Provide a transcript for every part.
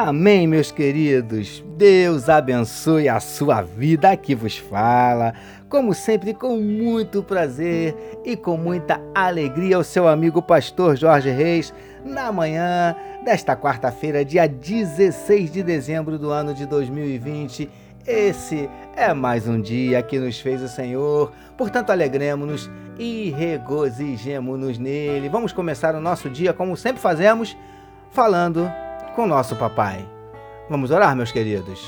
Amém, meus queridos. Deus abençoe a sua vida. Aqui vos fala, como sempre, com muito prazer e com muita alegria, o seu amigo pastor Jorge Reis, na manhã desta quarta-feira, dia 16 de dezembro do ano de 2020. Esse é mais um dia que nos fez o Senhor, portanto, alegremos-nos e regozijemos-nos nele. Vamos começar o nosso dia, como sempre fazemos, falando com nosso papai. Vamos orar, meus queridos.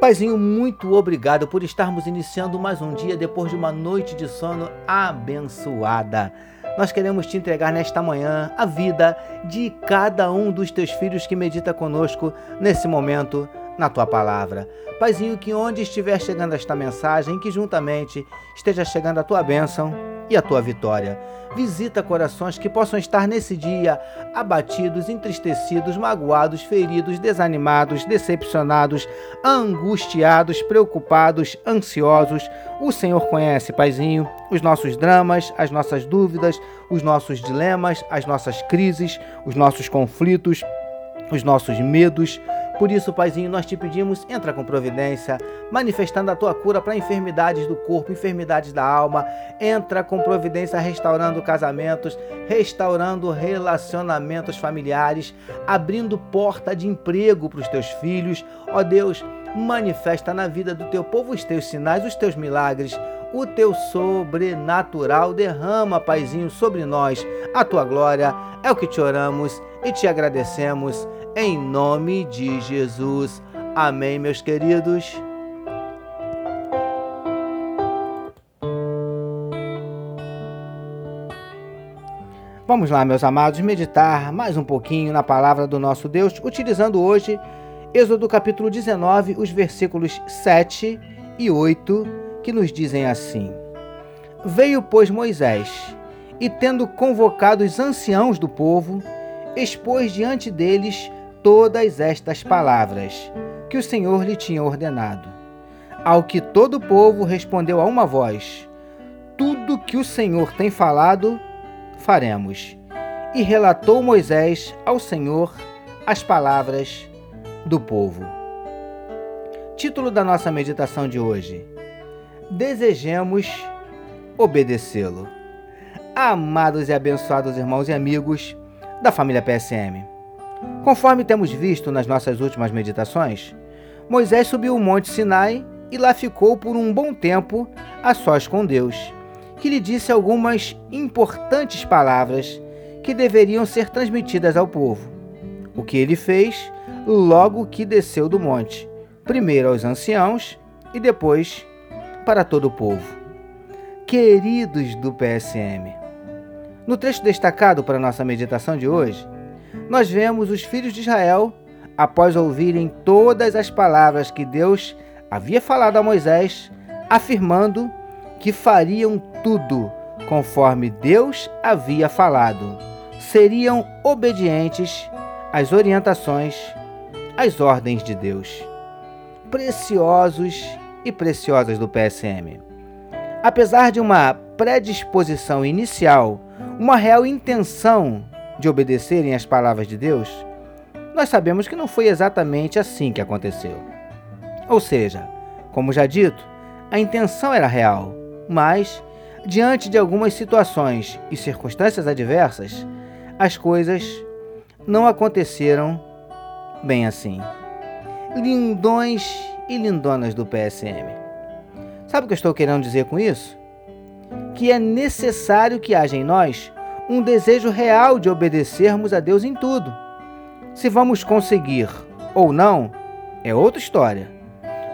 Paizinho, muito obrigado por estarmos iniciando mais um dia depois de uma noite de sono abençoada. Nós queremos te entregar nesta manhã a vida de cada um dos teus filhos que medita conosco nesse momento na tua palavra. Paizinho, que onde estiver chegando esta mensagem, que juntamente esteja chegando a tua bênção e a tua vitória. Visita corações que possam estar nesse dia abatidos, entristecidos, magoados, feridos, desanimados, decepcionados, angustiados, preocupados, ansiosos. O Senhor conhece, Paizinho, os nossos dramas, as nossas dúvidas, os nossos dilemas, as nossas crises, os nossos conflitos, os nossos medos. Por isso, Paizinho, nós te pedimos, entra com providência, manifestando a tua cura para enfermidades do corpo, enfermidades da alma. Entra com providência restaurando casamentos, restaurando relacionamentos familiares, abrindo porta de emprego para os teus filhos. Ó Deus, manifesta na vida do teu povo os teus sinais, os teus milagres o teu sobrenatural derrama, Paizinho, sobre nós a tua glória. É o que te oramos e te agradecemos em nome de Jesus. Amém, meus queridos. Vamos lá, meus amados, meditar mais um pouquinho na palavra do nosso Deus, utilizando hoje Êxodo capítulo 19, os versículos 7 e 8, que nos dizem assim: Veio, pois, Moisés, e tendo convocado os anciãos do povo, expôs diante deles todas estas palavras que o Senhor lhe tinha ordenado. Ao que todo o povo respondeu a uma voz: Tudo que o Senhor tem falado, faremos. E relatou Moisés ao Senhor as palavras do povo. Título da nossa meditação de hoje: Desejemos obedecê-lo. Amados e abençoados irmãos e amigos da família PSM. Conforme temos visto nas nossas últimas meditações, Moisés subiu o Monte Sinai e lá ficou por um bom tempo a sós com Deus, que lhe disse algumas importantes palavras que deveriam ser transmitidas ao povo. O que ele fez logo que desceu do monte, primeiro aos anciãos e depois para todo o povo. Queridos do PSM, no trecho destacado para nossa meditação de hoje, nós vemos os filhos de Israel, após ouvirem todas as palavras que Deus havia falado a Moisés, afirmando que fariam tudo conforme Deus havia falado. Seriam obedientes às orientações, às ordens de Deus. Preciosos e preciosas do PSM. Apesar de uma predisposição inicial, uma real intenção de obedecerem às palavras de Deus, nós sabemos que não foi exatamente assim que aconteceu. Ou seja, como já dito, a intenção era real, mas, diante de algumas situações e circunstâncias adversas, as coisas não aconteceram bem assim. Lindões e lindonas do PSM. Sabe o que eu estou querendo dizer com isso? Que é necessário que haja em nós um desejo real de obedecermos a Deus em tudo. Se vamos conseguir ou não, é outra história.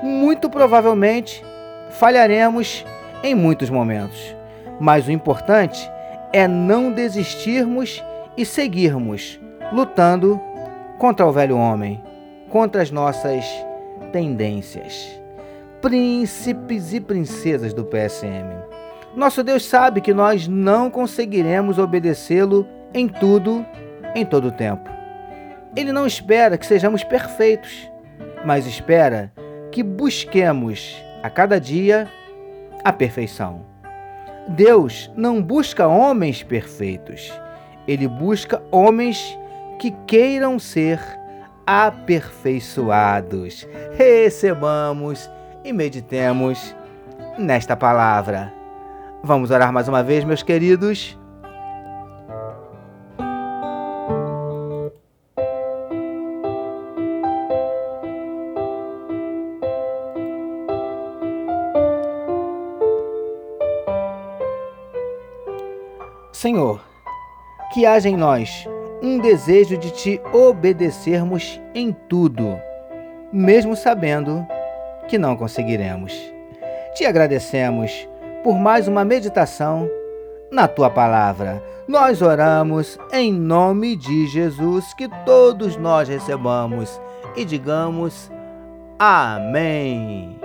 Muito provavelmente falharemos em muitos momentos, mas o importante é não desistirmos e seguirmos lutando contra o velho homem, contra as nossas tendências. príncipes e princesas do PSM. Nosso Deus sabe que nós não conseguiremos obedecê-lo em tudo, em todo o tempo. Ele não espera que sejamos perfeitos, mas espera que busquemos a cada dia a perfeição. Deus não busca homens perfeitos, ele busca homens que queiram ser aperfeiçoados. Recebamos e meditemos nesta palavra. Vamos orar mais uma vez, meus queridos. Senhor, que haja em nós um desejo de te obedecermos em tudo, mesmo sabendo que não conseguiremos. Te agradecemos por mais uma meditação na tua palavra. Nós oramos em nome de Jesus, que todos nós recebamos e digamos Amém.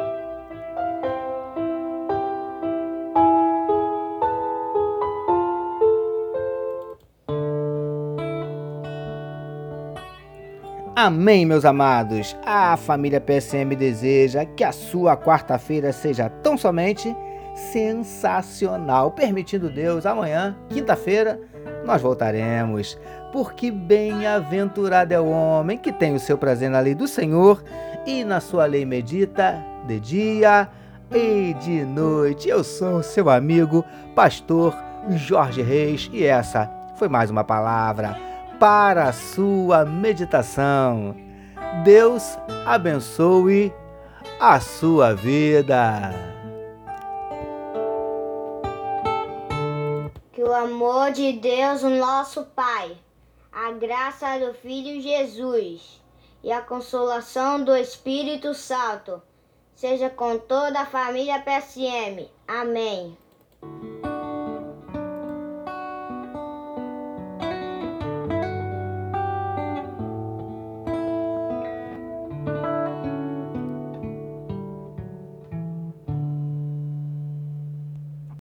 Amém, meus amados. A família PSM deseja que a sua quarta-feira seja tão somente sensacional. Permitindo Deus, amanhã, quinta-feira, nós voltaremos. Porque bem-aventurado é o homem que tem o seu prazer na lei do Senhor e na sua lei medita de dia e de noite. Eu sou seu amigo, pastor Jorge Reis, e essa foi mais uma palavra para a sua meditação. Deus abençoe a sua vida. Que o amor de Deus, nosso Pai, a graça do Filho Jesus e a consolação do Espírito Santo seja com toda a família PSM. Amém.